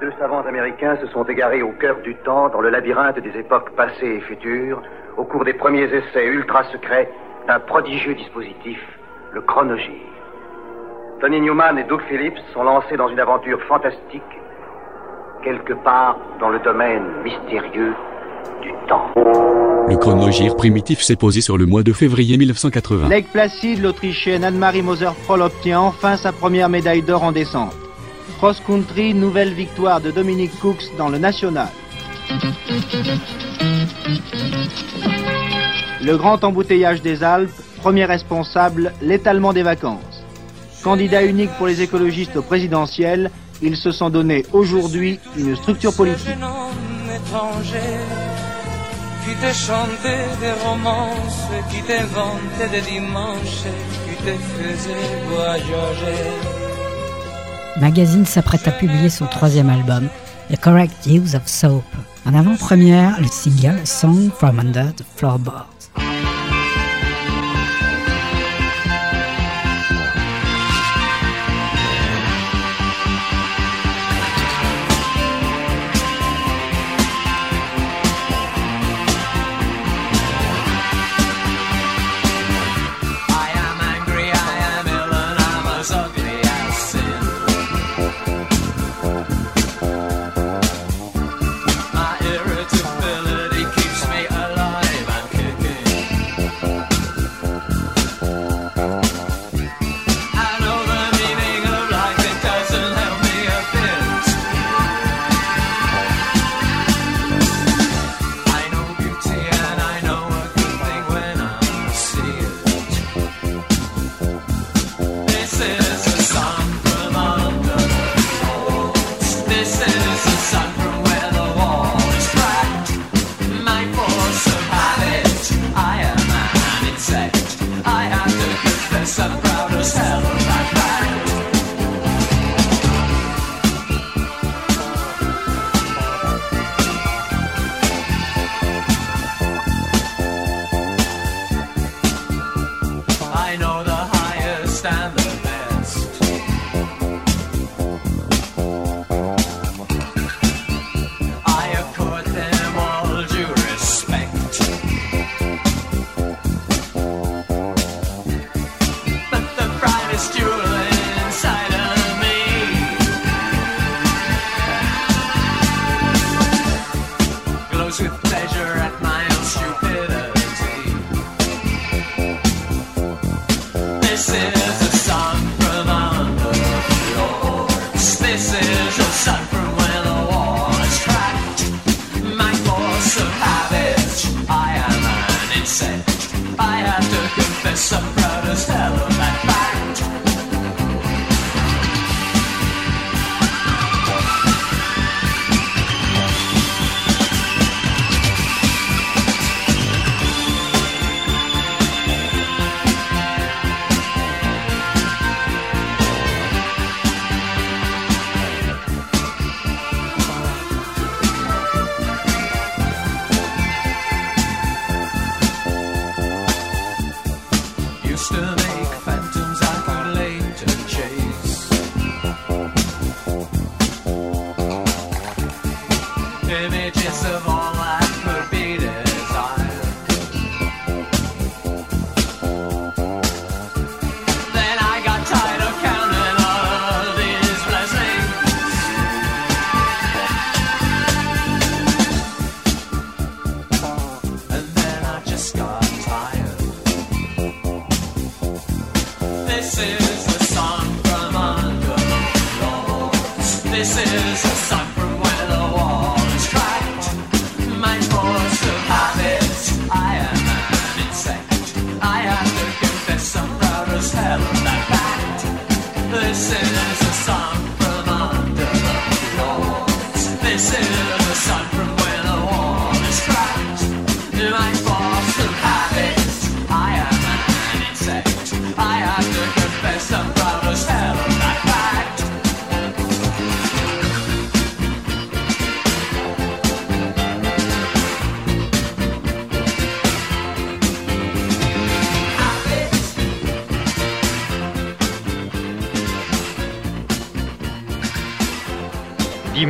Deux savants américains se sont égarés au cœur du temps, dans le labyrinthe des époques passées et futures, au cours des premiers essais ultra secrets d'un prodigieux dispositif, le chronogire. Tony Newman et Doug Phillips sont lancés dans une aventure fantastique, quelque part dans le domaine mystérieux du temps. Le chronogire primitif s'est posé sur le mois de février 1980. Lake Placid, l'Autrichienne Anne-Marie Moser-Prol obtient enfin sa première médaille d'or en descente. Cross Country, nouvelle victoire de Dominique Cooks dans le national. Le grand embouteillage des Alpes, premier responsable, l'étalement des vacances. Candidat unique pour les écologistes au présidentiel, ils se sont donné aujourd'hui une structure politique. Magazine s'apprête à publier son troisième album, The Correct Use of Soap. En avant-première, le single Song from Under the Floorboards.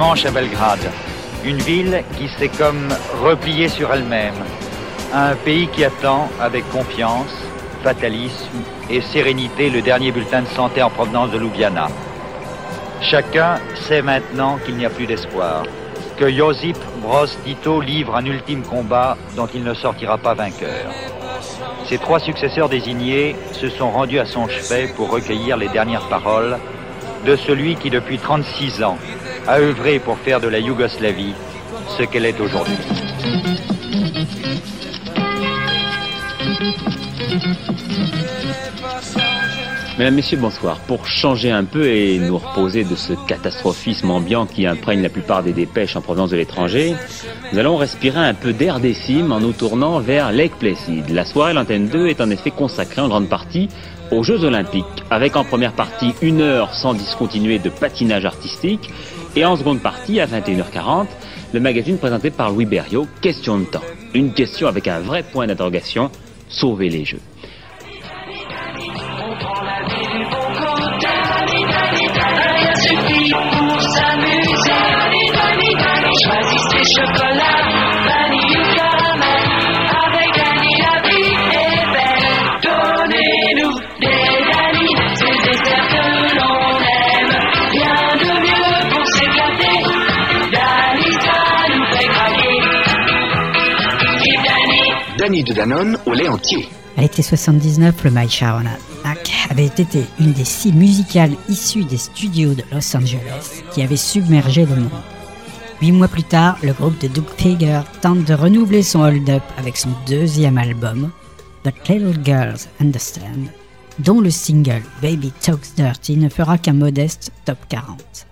Dimanche à Belgrade. Une ville qui s'est comme repliée sur elle-même. Un pays qui attend avec confiance, fatalisme et sérénité le dernier bulletin de santé en provenance de Ljubljana. Chacun sait maintenant qu'il n'y a plus d'espoir, que Josip Broz Tito livre un ultime combat dont il ne sortira pas vainqueur. Ses trois successeurs désignés se sont rendus à son chevet pour recueillir les dernières paroles de celui qui depuis 36 ans a œuvré pour faire de la Yougoslavie ce qu'elle est aujourd'hui. Mesdames, Messieurs, bonsoir. Pour changer un peu et nous reposer de ce catastrophisme ambiant qui imprègne la plupart des dépêches en provenance de l'étranger, nous allons respirer un peu d'air décime en nous tournant vers Lake Placid. La soirée L'Antenne 2 est en effet consacrée en grande partie aux Jeux Olympiques, avec en première partie une heure sans discontinuer de patinage artistique et en seconde partie, à 21h40, le magazine présenté par Louis Berriot, Question de temps. Une question avec un vrai point d'interrogation, sauver les Jeux. De Danone au lait entier. À l'été 79, le My Sharon avait été une des six musicales issues des studios de Los Angeles qui avaient submergé le monde. Huit mois plus tard, le groupe de Doug Figure tente de renouveler son hold-up avec son deuxième album, But Little Girls Understand, dont le single Baby Talks Dirty ne fera qu'un modeste top 40.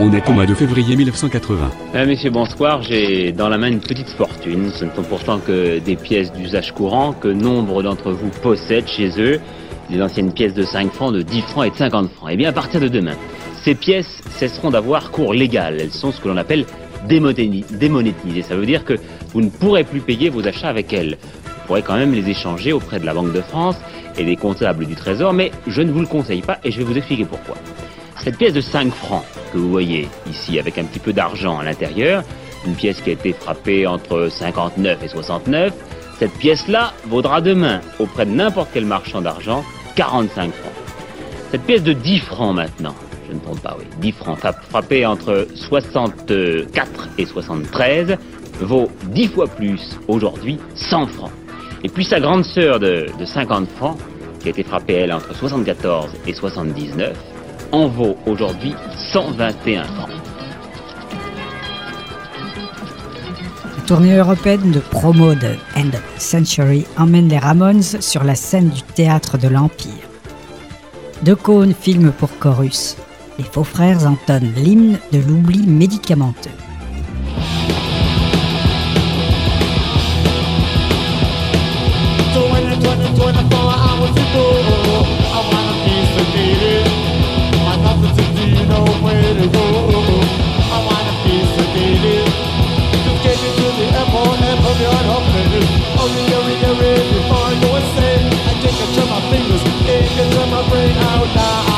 On est au mois de février 1980. Ah, messieurs, bonsoir. J'ai dans la main une petite fortune. Ce ne sont pourtant que des pièces d'usage courant que nombre d'entre vous possèdent chez eux. Des anciennes pièces de 5 francs, de 10 francs et de 50 francs. Eh bien, à partir de demain, ces pièces cesseront d'avoir cours légal. Elles sont ce que l'on appelle démonéti- démonétisées. Ça veut dire que vous ne pourrez plus payer vos achats avec elles. Vous pourrez quand même les échanger auprès de la Banque de France et des comptables du Trésor, mais je ne vous le conseille pas et je vais vous expliquer pourquoi. Cette pièce de 5 francs que vous voyez ici avec un petit peu d'argent à l'intérieur, une pièce qui a été frappée entre 59 et 69, cette pièce-là vaudra demain auprès de n'importe quel marchand d'argent 45 francs. Cette pièce de 10 francs maintenant, je ne trompe pas, oui, 10 francs frapp- frappée entre 64 et 73 vaut 10 fois plus aujourd'hui 100 francs. Et puis sa grande sœur de, de 50 francs, qui a été frappée elle entre 74 et 79, en vaut aujourd'hui 121 francs. La tournée européenne de promo de End of Century emmène les Ramones sur la scène du théâtre de l'Empire. De Caunes filme pour chorus. Les faux frères entonnent l'hymne de l'oubli médicamenteux. So when the 20, 24 hours ago, I wanna be sedated. I thinking in my brain out loud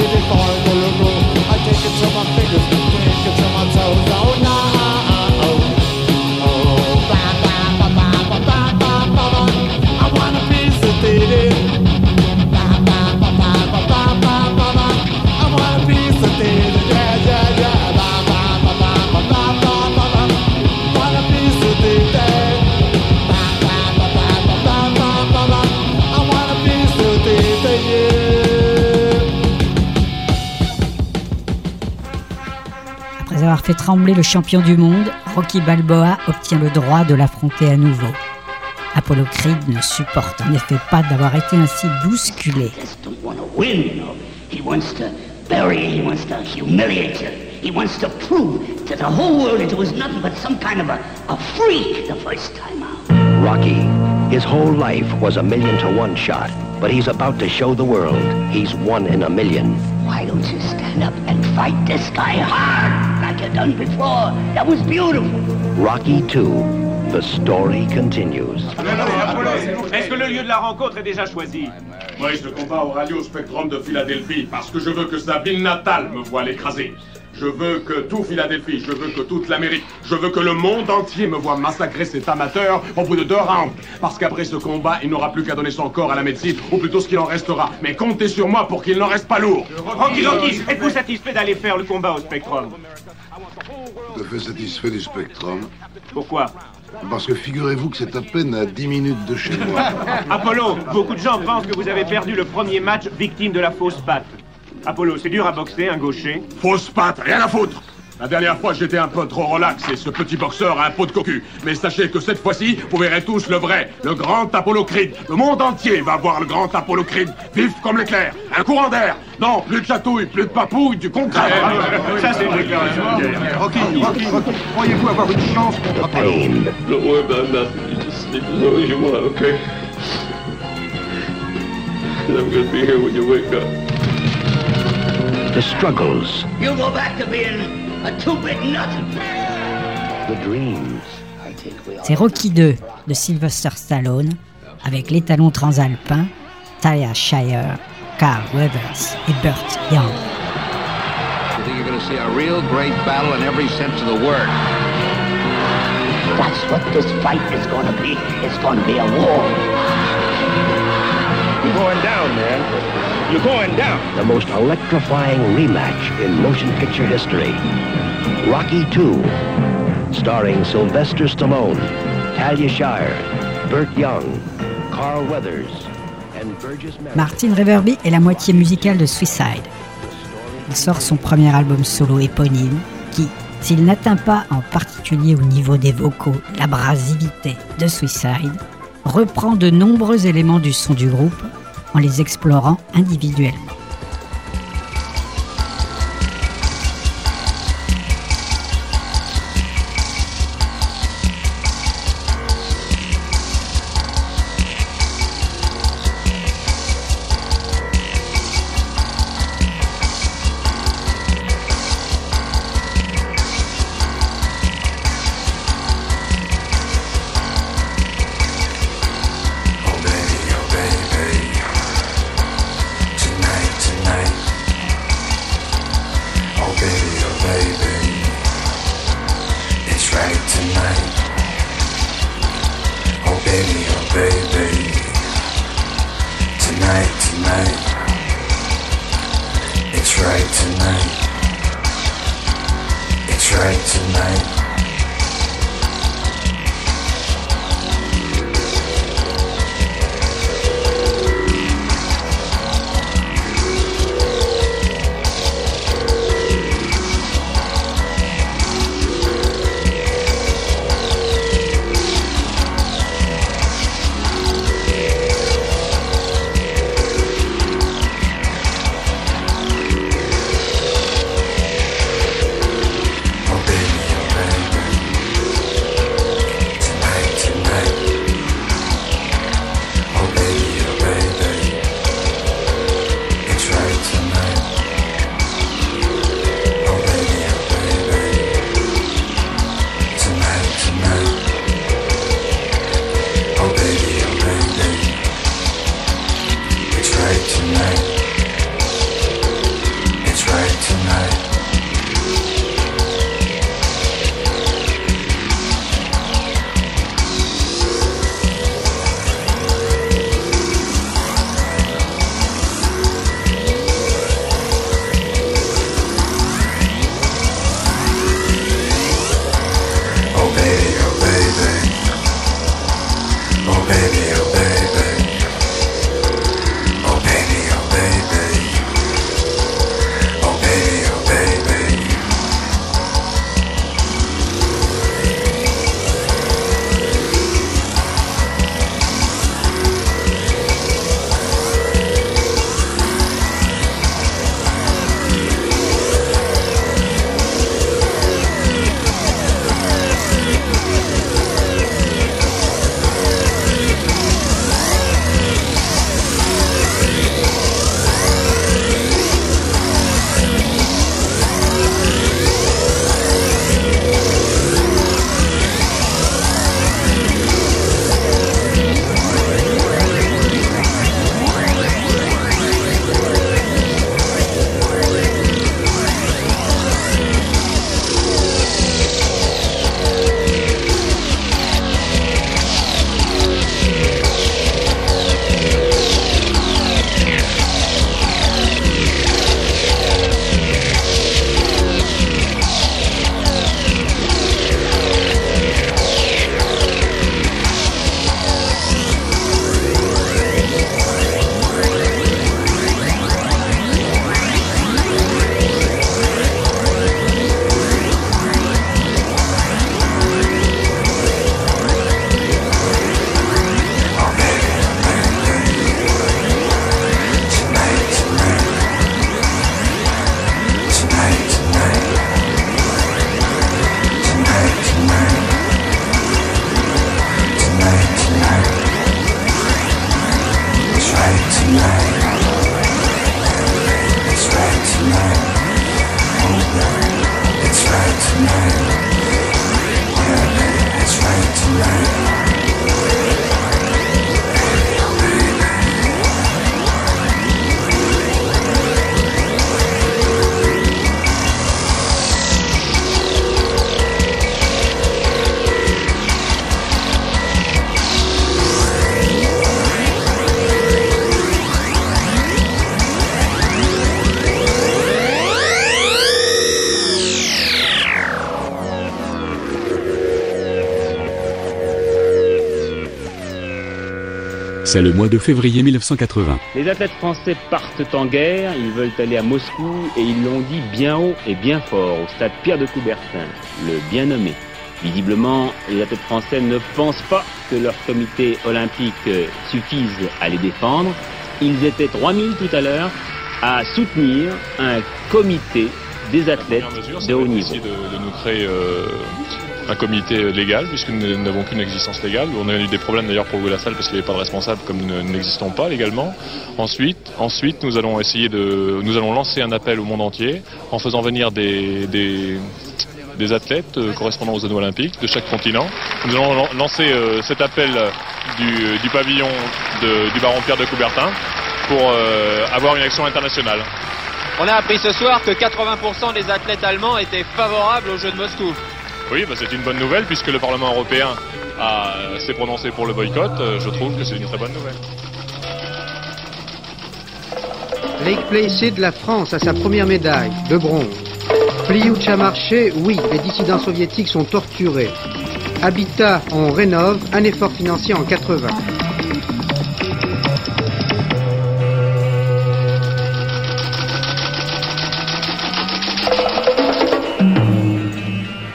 avoir fait trembler le champion du monde, Rocky Balboa obtient le droit de l'affronter à nouveau. Apollo Creed ne supporte en effet pas d'avoir été ainsi bousculé. don't want to win, you know. He wants to bury you, he wants to humiliate you. He wants to prove to the whole world that it was nothing but some kind of a, a freak the first time out. Rocky. His whole life was a million to one shot, but he's about to show the world he's one in a million. Why don't you stand up and fight this guy? hard done before? That was beautiful. Rocky 2. The story continues. Est-ce que le lieu de la rencontre est déjà choisi? Oui, ce combat aura lieu au Spectrum de Philadelphie, parce que je veux que sa ville natale me voie l'écraser. Je veux que tout Philadelphie, je veux que toute l'Amérique, je veux que le monde entier me voit massacrer cet amateur au bout de deux rounds. Parce qu'après ce combat, il n'aura plus qu'à donner son corps à la médecine, ou plutôt ce qu'il en restera. Mais comptez sur moi pour qu'il n'en reste pas lourd. Rocky, Rocky, êtes-vous satisfait d'aller faire le combat au Spectrum? Tout à fait satisfait du Spectrum. Pourquoi? Parce que figurez-vous que c'est à peine à 10 minutes de chez moi. Apollo, beaucoup de gens pensent que vous avez perdu le premier match victime de la fausse patte. Apollo, c'est dur à boxer, un gaucher. Fausse patte, rien à foutre La dernière fois, j'étais un peu trop relax et ce petit boxeur a un pot de cocu. Mais sachez que cette fois-ci, vous verrez tous le vrai, le grand Apollo Creed. Le monde entier va voir le grand Apollo Creed, vif comme l'éclair, un courant d'air. Non, plus de chatouille, plus de papouille, du concret. Ça, c'est. Rocky, Rocky, Rocky, croyez-vous avoir une chance contre Apollo Don't worry about nothing. You just sleep as long as you want, okay? I'm gonna be here when you wake up. The struggles, You go back to being a two-bit nut. the dreams, C'est Rocky 2 de Sylvester Stallone avec l'étalon transalpin Talia Shire, Carl Weathers et Burt Young. You think you're going to see a real great battle in every sense of the word? That's what this fight is going to be. It's going to be a war. You're going down, man. You're going down. The most electrifying rematch in motion picture history. Rocky II, starring Sylvester Stallone, Talia Shire, Burt Young, Carl Weathers, and Burgess Meredith. Martin Reverby est la moitié musicale de Suicide. Il sort son premier album solo éponyme qui, s'il n'atteint pas en particulier au niveau des vocaux l'abrasivité de Suicide, reprend de nombreux éléments du son du groupe en les explorant individuellement. C'est le mois de février 1980. Les athlètes français partent en guerre, ils veulent aller à Moscou et ils l'ont dit bien haut et bien fort au stade Pierre de Coubertin, le bien nommé. Visiblement, les athlètes français ne pensent pas que leur comité olympique suffise à les défendre. Ils étaient 3000 tout à l'heure à soutenir un comité des athlètes de haut niveau. de, de nous créer euh, un comité légal, puisque nous n'avons qu'une existence légale. On a eu des problèmes d'ailleurs pour louer la salle parce qu'il n'y avait pas de responsable, comme nous ne- n'existons pas légalement. Ensuite, ensuite, nous allons essayer de, nous allons lancer un appel au monde entier en faisant venir des, des, athlètes euh, correspondant aux anneaux olympiques de chaque continent. Nous allons lan- lancer euh, cet appel du, du pavillon de- du baron Pierre de Coubertin pour euh, avoir une action internationale. On a appris ce soir que 80% des athlètes allemands étaient favorables aux Jeux de Moscou. Oui, bah, c'est une bonne nouvelle puisque le Parlement européen a- s'est prononcé pour le boycott. Euh, Je trouve que c'est une très bonne nouvelle. Lake Placid, la France a sa première médaille, de bronze. Plioucha Marché, oui, les dissidents soviétiques sont torturés. Habitat, on rénove, un effort financier en 80.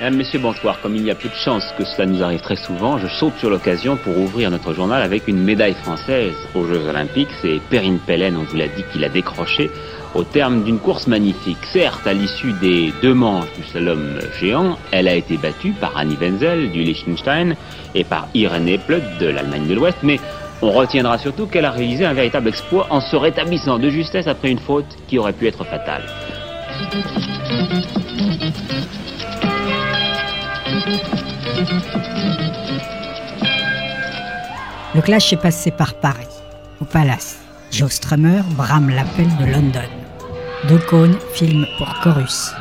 Mesdames, Messieurs, bonsoir. Comme il y a peu de chances que cela nous arrive très souvent, je saute sur l'occasion pour ouvrir notre journal avec une médaille française aux Jeux Olympiques. C'est Perrine Pellen, on vous l'a dit, qu'il a décroché au terme d'une course magnifique. Certes, à l'issue des deux manches du slalom géant, elle a été battue par Annie Wenzel du Liechtenstein et par Irene Epplet de l'Allemagne de l'Ouest, mais on retiendra surtout qu'elle a réalisé un véritable exploit en se rétablissant de justesse après une faute qui aurait pu être fatale. Le clash est passé par Paris, au Palace. Joe Strummer brame l'appel de London. De Caunes filme pour Chorus.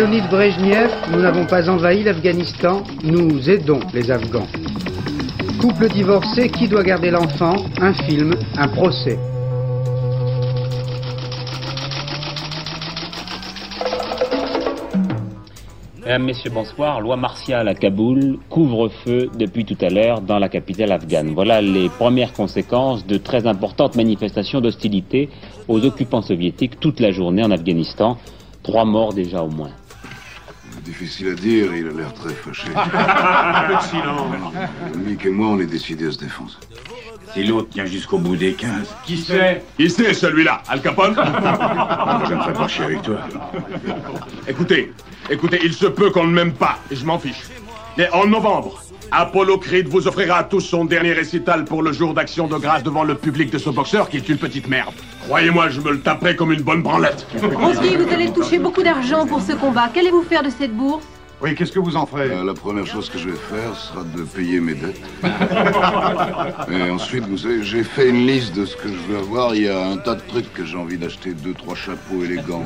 Léonid Brejnev, nous n'avons pas envahi l'Afghanistan, nous aidons les Afghans. Couple divorcé, qui doit garder l'enfant? Un film, un procès. Mesdames, Messieurs, bonsoir. Loi martiale à Kaboul, couvre-feu depuis tout à l'heure dans la capitale afghane. Voilà les premières conséquences de très importantes manifestations d'hostilité aux occupants soviétiques toute la journée en Afghanistan. Trois morts déjà au moins. Difficile à dire, il a l'air très fâché. Un peu de silence. Mick et moi, on est décidés à se défoncer. Si l'autre tient jusqu'au bout des 15. Qui c'est? Qui c'est celui-là? Al Capone? Je ne ferai pas chier avec toi. Écoutez, écoutez, il se peut qu'on ne m'aime pas, et je m'en fiche. Mais en novembre, Apollo Creed vous offrira à tous son dernier récital pour le jour d'action de grâce devant le public de ce boxeur qui est une petite merde. Croyez-moi, je me le taperai comme une bonne branlette. On se dit, vous allez toucher beaucoup d'argent pour ce combat. Qu'allez-vous faire de cette bourse? Oui, qu'est-ce que vous en ferez? La première chose que je vais faire sera de payer mes dettes. Et ensuite, vous savez, j'ai fait une liste de ce que je veux avoir. Il y a un tas de trucs que j'ai envie d'acheter. Deux, trois chapeaux élégants,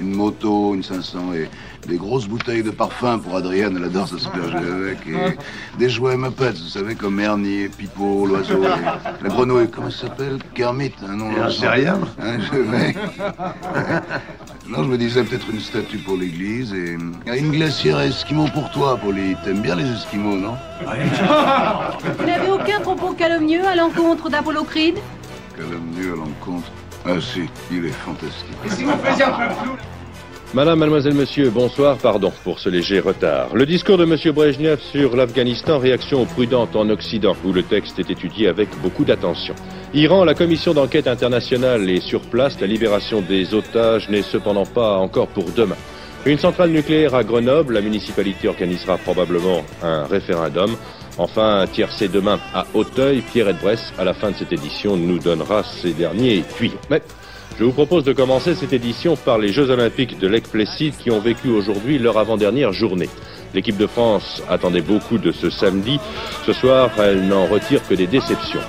une moto, une 500 et des grosses bouteilles de parfum pour Adrienne. Elle adore s'asperger avec. Et des jouets Muppets, vous savez, comme Ernie, Pipo, l'oiseau, la grenouille. Comment ça s'appelle? Kermit, un nom. Rien. Hein, je vais. Non, je me disais peut-être une statue pour l'église et une glacière esquimau pour toi, Polly. T'aimes bien les esquimaux, non? Vous n'avez aucun propos calomnieux à l'encontre d'Apollo Creed? Calomnieux à l'encontre? Ah si, il est fantastique. Et si vous faisiez un peu de flou Madame, mademoiselle, monsieur, bonsoir, pardon pour ce léger retard. Le discours de monsieur Brejnev sur l'Afghanistan, réaction prudente en Occident, où le texte est étudié avec beaucoup d'attention. Iran, la commission d'enquête internationale est sur place. La libération des otages n'est cependant pas encore pour demain. Une centrale nucléaire à Grenoble, la municipalité organisera probablement un référendum. Enfin, tiercé demain à Auteuil, Pierre Bresse, à la fin de cette édition, nous donnera ces derniers tuyaux. Mais je vous propose de commencer cette édition par les Jeux Olympiques de Lake Placid qui ont vécu aujourd'hui leur avant-dernière journée. L'équipe de France attendait beaucoup de ce samedi. Ce soir, elle n'en retire que des déceptions.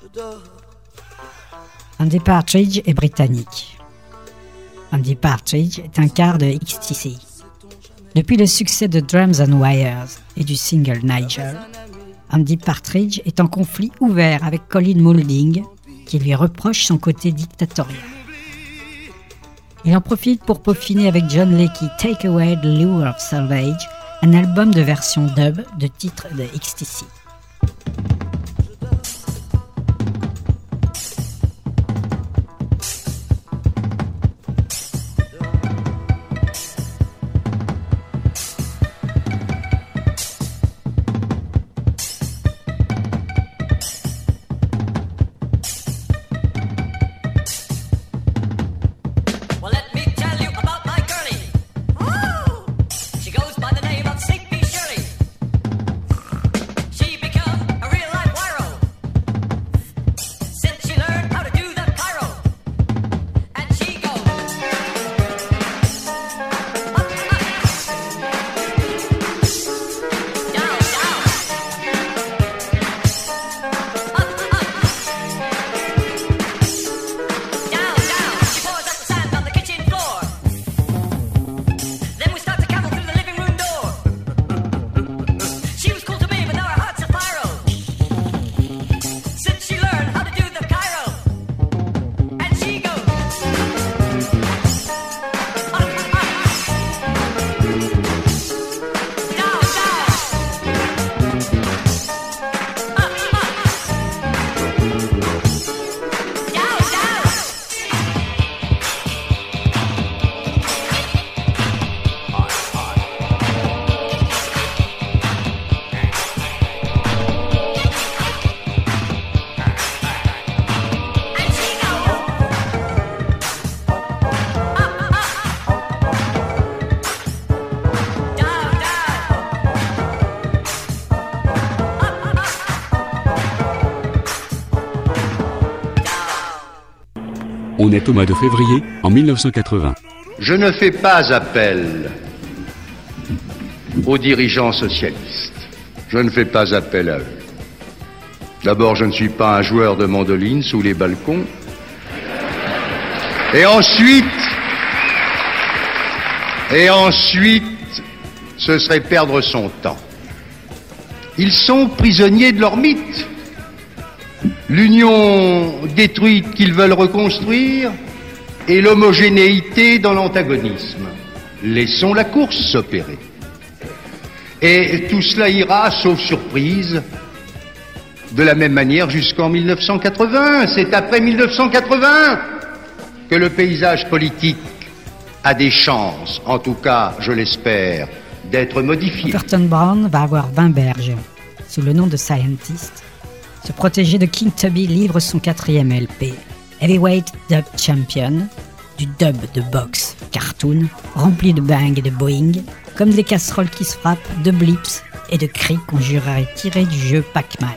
Je dors. Andy Partridge est britannique. Andy Partridge est un quart de XTC. Depuis le succès de Drums and Wires et du single Nigel, Andy Partridge est en conflit ouvert avec Colin Moulding, qui lui reproche son côté dictatorial. Il en profite pour peaufiner avec John Leckie Take Away the Lure of Salvage, un album de version dub de titres de XTC. On est au mois de février en 1980. Je ne fais pas appel aux dirigeants socialistes. Je ne fais pas appel à eux. D'abord, je ne suis pas un joueur de mandoline sous les balcons. Et ensuite, et ensuite, ce serait perdre son temps. Ils sont prisonniers de leur mythe. L'union détruite qu'ils veulent reconstruire et l'homogénéité dans l'antagonisme. Laissons la course s'opérer. Et tout cela ira, sauf surprise, de la même manière jusqu'en 1980. C'est après 1980 que le paysage politique a des chances, en tout cas, je l'espère, d'être modifié. Burton Brown va avoir 20 berges. Sous le nom de Scientist, ce protégé de King Tubby livre son quatrième LP, Heavyweight Dub Champion, du dub de boxe cartoon, rempli de bang et de boing, comme des casseroles qui se frappent, de blips et de cris qu'on tirés du jeu Pac-Man.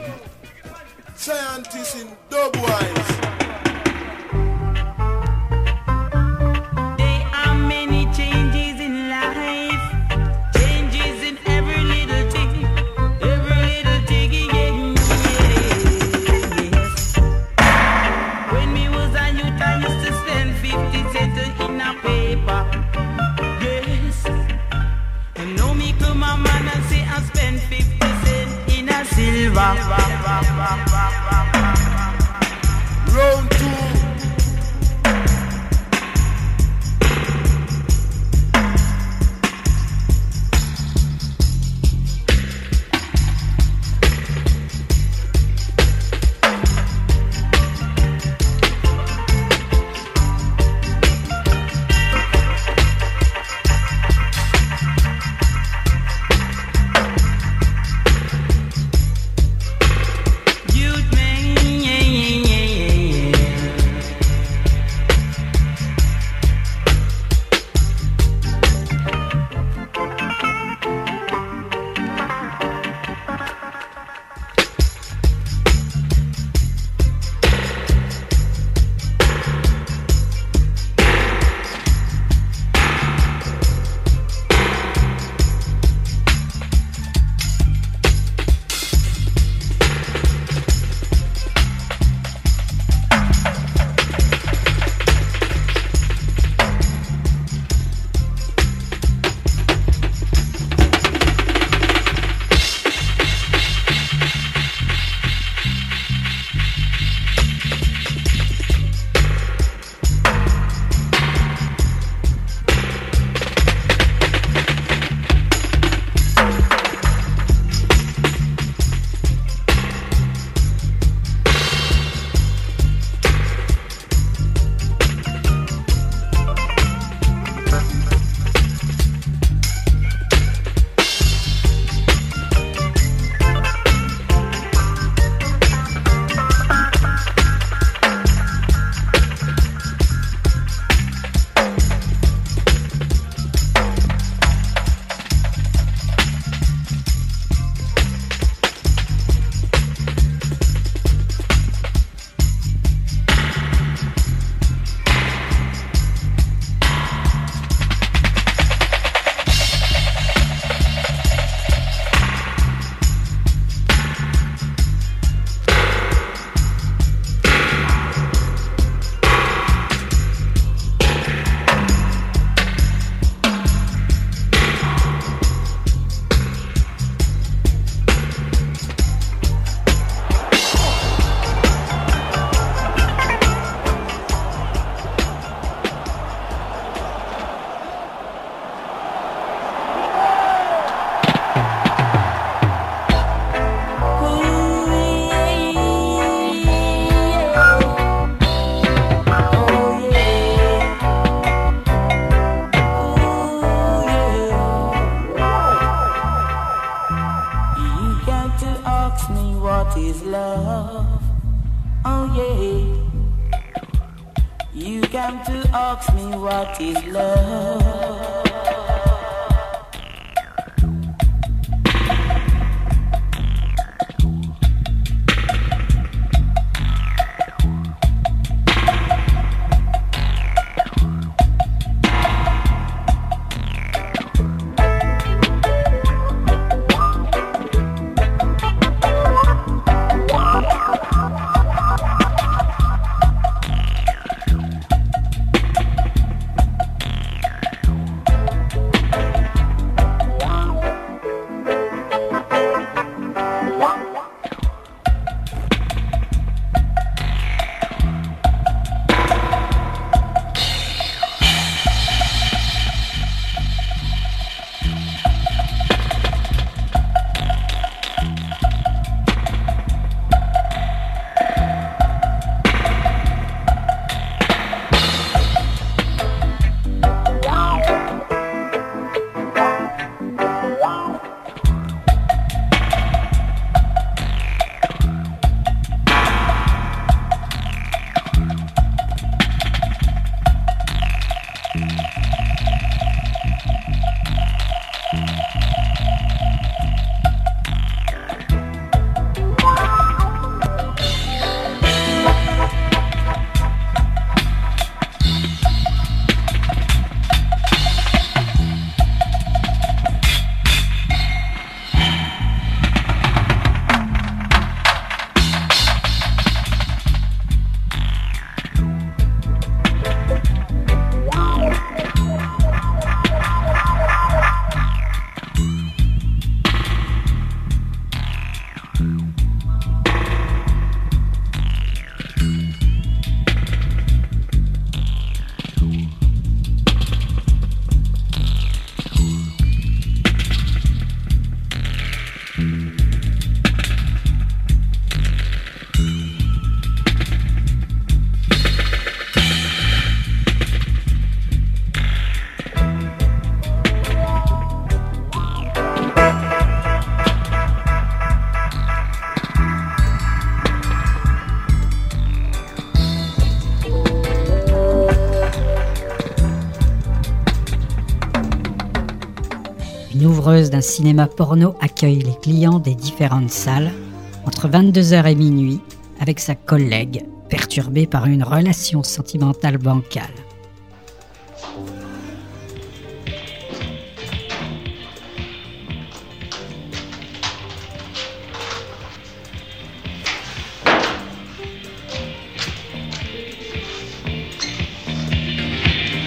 Cinéma porno accueille les clients des différentes salles entre 22h et minuit avec sa collègue perturbée par une relation sentimentale bancale.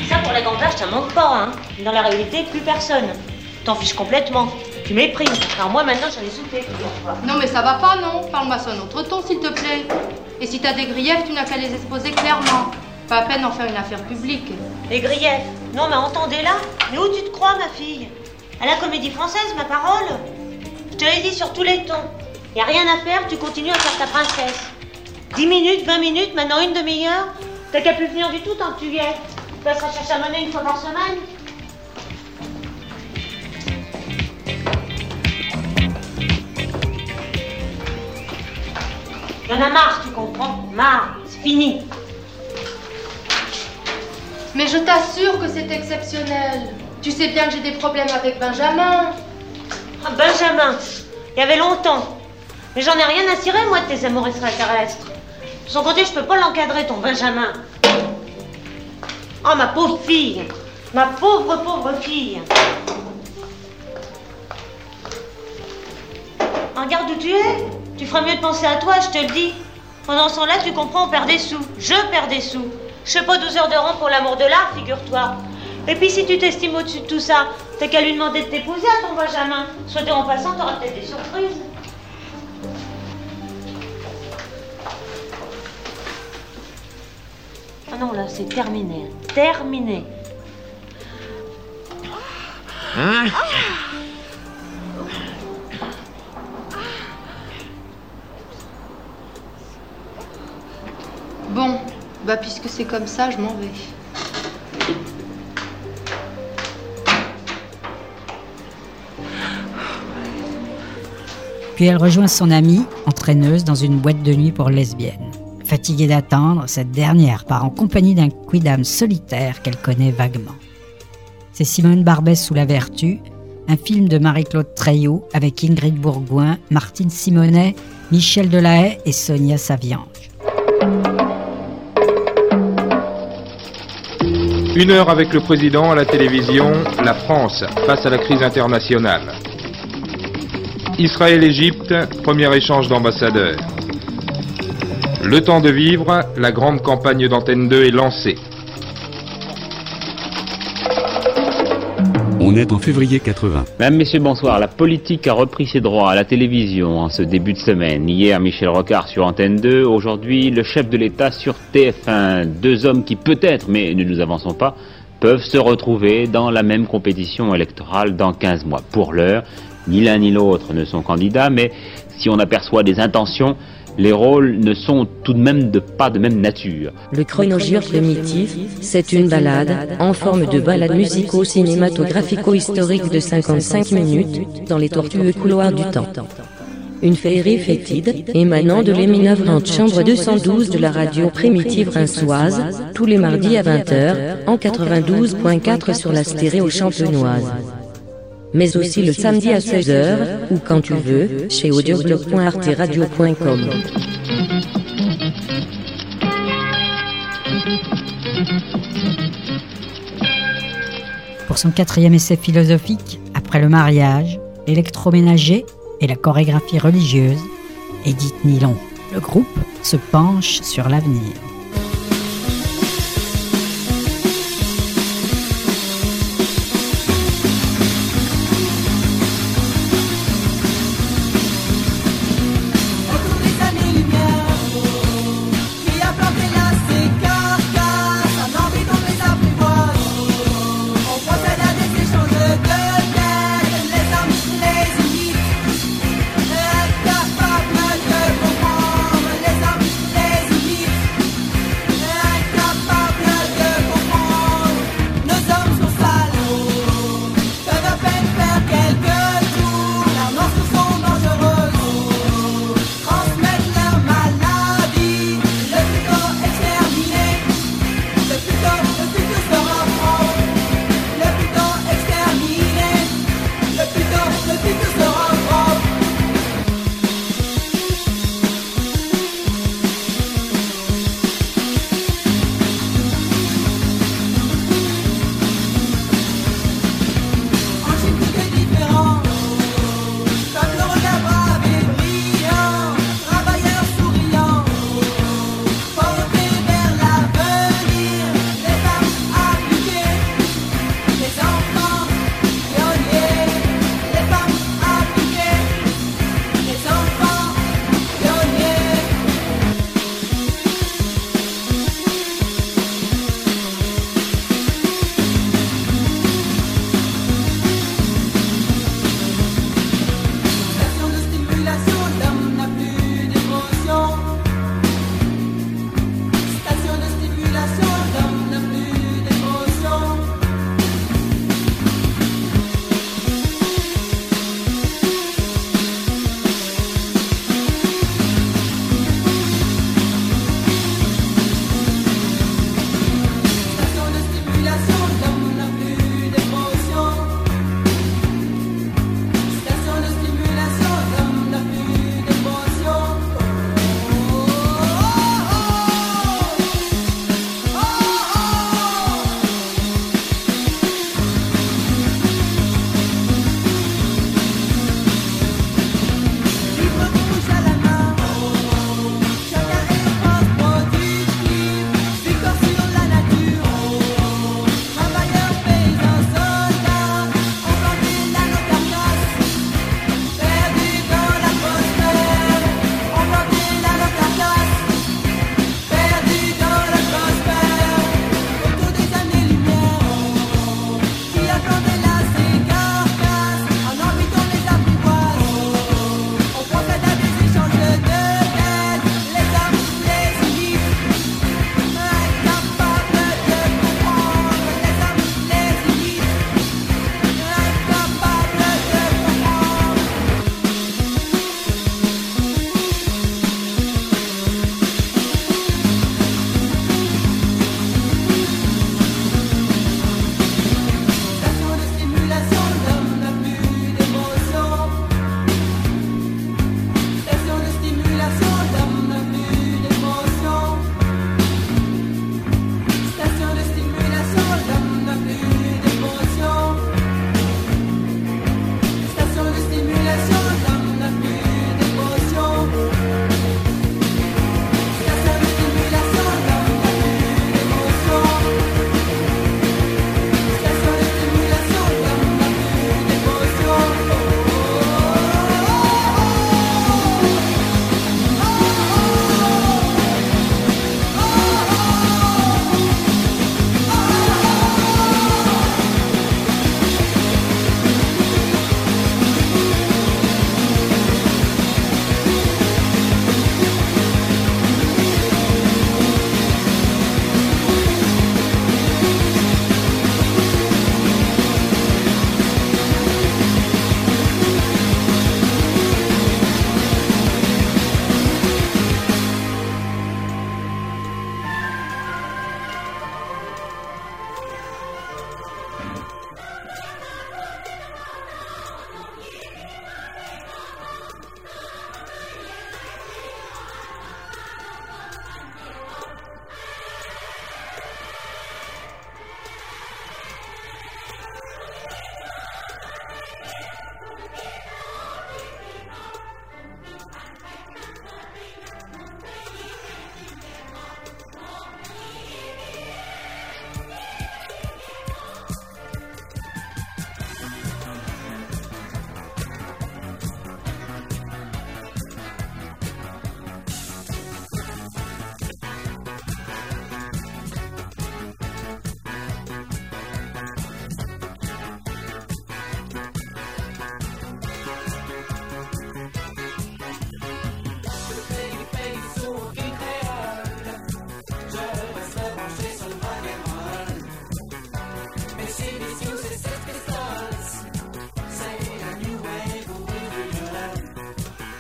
Ça, pour la campagne, ça manque pas, hein. Dans la réalité, plus personne. T'en fiches complètement. Tu méprises. Alors moi, maintenant, j'en ai soufflé. Non mais ça va pas, non Parle-moi sur un autre ton, s'il te plaît. Et si t'as des griefs, tu n'as qu'à les exposer clairement. Pas à peine d'en faire une affaire publique. Les griefs. Non, mais entendez-la. Mais où tu te crois, ma fille? À la comédie française, ma parole? Je te l'ai dit sur tous les tons. Y a rien à faire, tu continues à faire ta princesse. 10 minutes, 20 minutes, maintenant une demi-heure. T'as qu'à plus venir du tout tant que tu y es. Tu passeras chercher à monnaie une fois par semaine. Y'en a marre, tu comprends Marre, c'est fini. Mais je t'assure que c'est exceptionnel. Tu sais bien que j'ai des problèmes avec Benjamin. Ah, Benjamin, il y avait longtemps. Mais j'en ai rien à cirer, moi, de tes amours extraterrestres. De son côté, je peux pas l'encadrer, ton Benjamin. Oh, ma pauvre fille. Ma pauvre, pauvre fille. Regarde où tu es. Tu ferais mieux de penser à toi, je te le dis. Pendant ce temps-là, tu comprends, on perd des sous. Je perds des sous. Je fais pas 12 heures de rang pour l'amour de l'art, figure-toi. Et puis si tu t'estimes au-dessus de tout ça, t'as qu'à lui demander de t'épouser à ton Benjamin. Soit t'es en passant, t'auras peut-être des surprises. Ah non, là, c'est terminé. Terminé. Hein? Bon, bah puisque c'est comme ça, je m'en vais. Puis elle rejoint son amie, entraîneuse, dans une boîte de nuit pour lesbiennes. Fatiguée d'attendre, cette dernière part en compagnie d'un quidam solitaire qu'elle connaît vaguement. C'est Simone Barbès sous la vertu, un film de Marie-Claude Treilloux avec Ingrid Bourgoin, Martine Simonet, Michel Delahaye et Sonia Saviange. Une heure avec le président à la télévision, la France face à la crise internationale. Israël-Égypte, premier échange d'ambassadeurs. Le temps de vivre, la grande campagne d'Antenne 2 est lancée. On est en février 80. Mesdames, Messieurs, bonsoir. La politique a repris ses droits à la télévision en ce début de semaine. Hier, Michel Rocard sur Antenne 2. Aujourd'hui, le chef de l'État sur TF1. Deux hommes qui peut-être, mais ne nous avançons pas, peuvent se retrouver dans la même compétition électorale dans 15 mois. Pour l'heure, ni l'un ni l'autre ne sont candidats, mais si on aperçoit des intentions, les rôles ne sont tout de même pas de même nature. Le chronogire primitif, c'est une balade en forme de balade musico-cinématographico-historique de 55 minutes dans les tortueux couloirs du temps. Une féerie fétide émanant de l'éminavrante chambre 212 de la radio primitive rinçoise, tous les mardis à 20h, en 92.4 sur la stéréo champenoise. Mais aussi le samedi à 16h, ou quand tu veux, chez audioblog.arteradio.com. Pour son quatrième essai philosophique, après le mariage, l'électroménager et la chorégraphie religieuse, Edith Nilon, le groupe se penche sur l'avenir.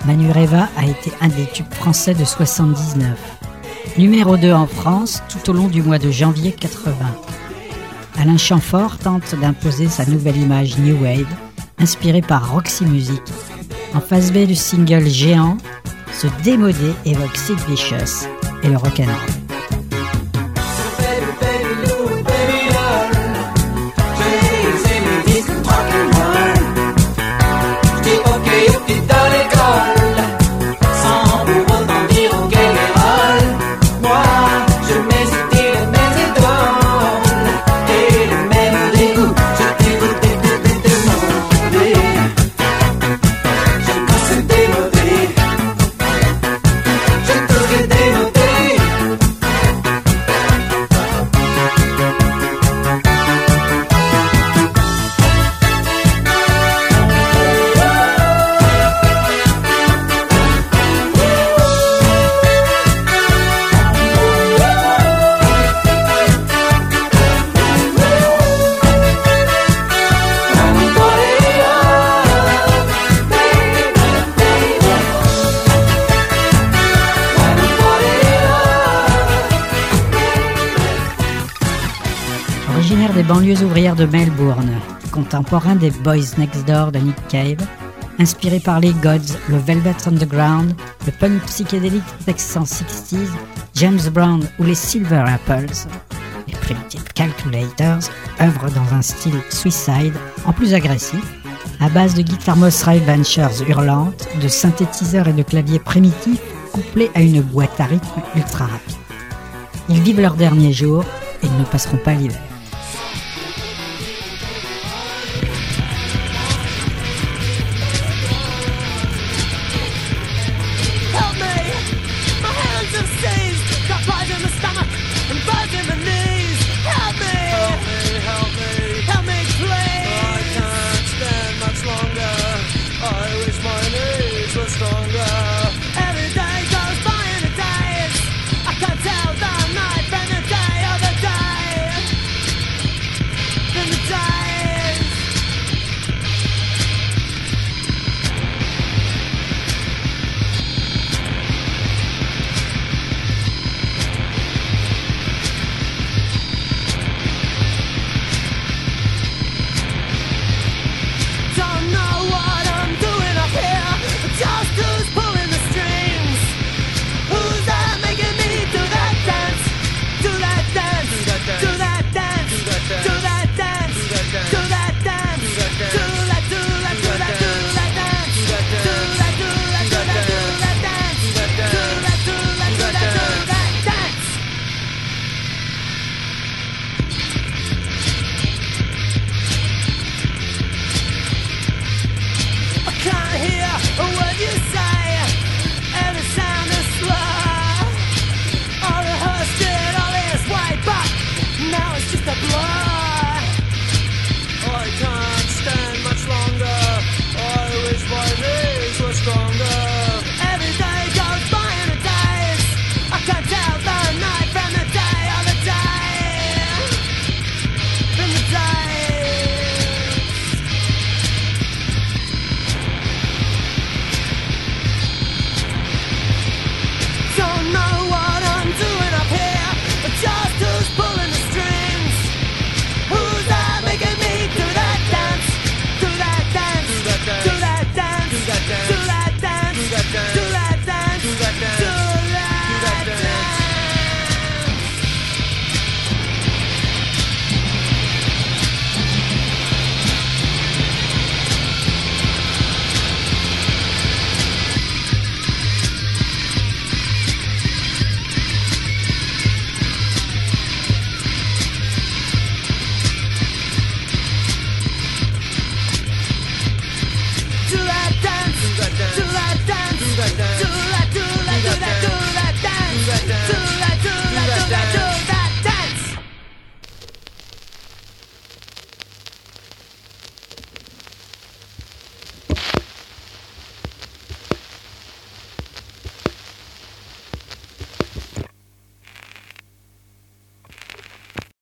Manureva a été un des tubes français de 79. Numéro 2 en France tout au long du mois de janvier 80. Alain Chamfort tente d'imposer sa nouvelle image New Wave, inspirée par Roxy Music. En face B du single Géant, ce démodé évoque Sid Vicious et le rock'n'roll. Contemporain des Boys Next Door de Nick Cave, inspiré par les Gods, le Velvet Underground, le punk psychédélique Texan 60s, James Brown ou les Silver Apples, les Primitive Calculators œuvrent dans un style suicide en plus agressif, à base de guitares Moss Ventures hurlantes, de synthétiseurs et de claviers primitifs couplés à une boîte à rythme ultra rapide. Ils vivent leurs derniers jours et ils ne passeront pas l'hiver.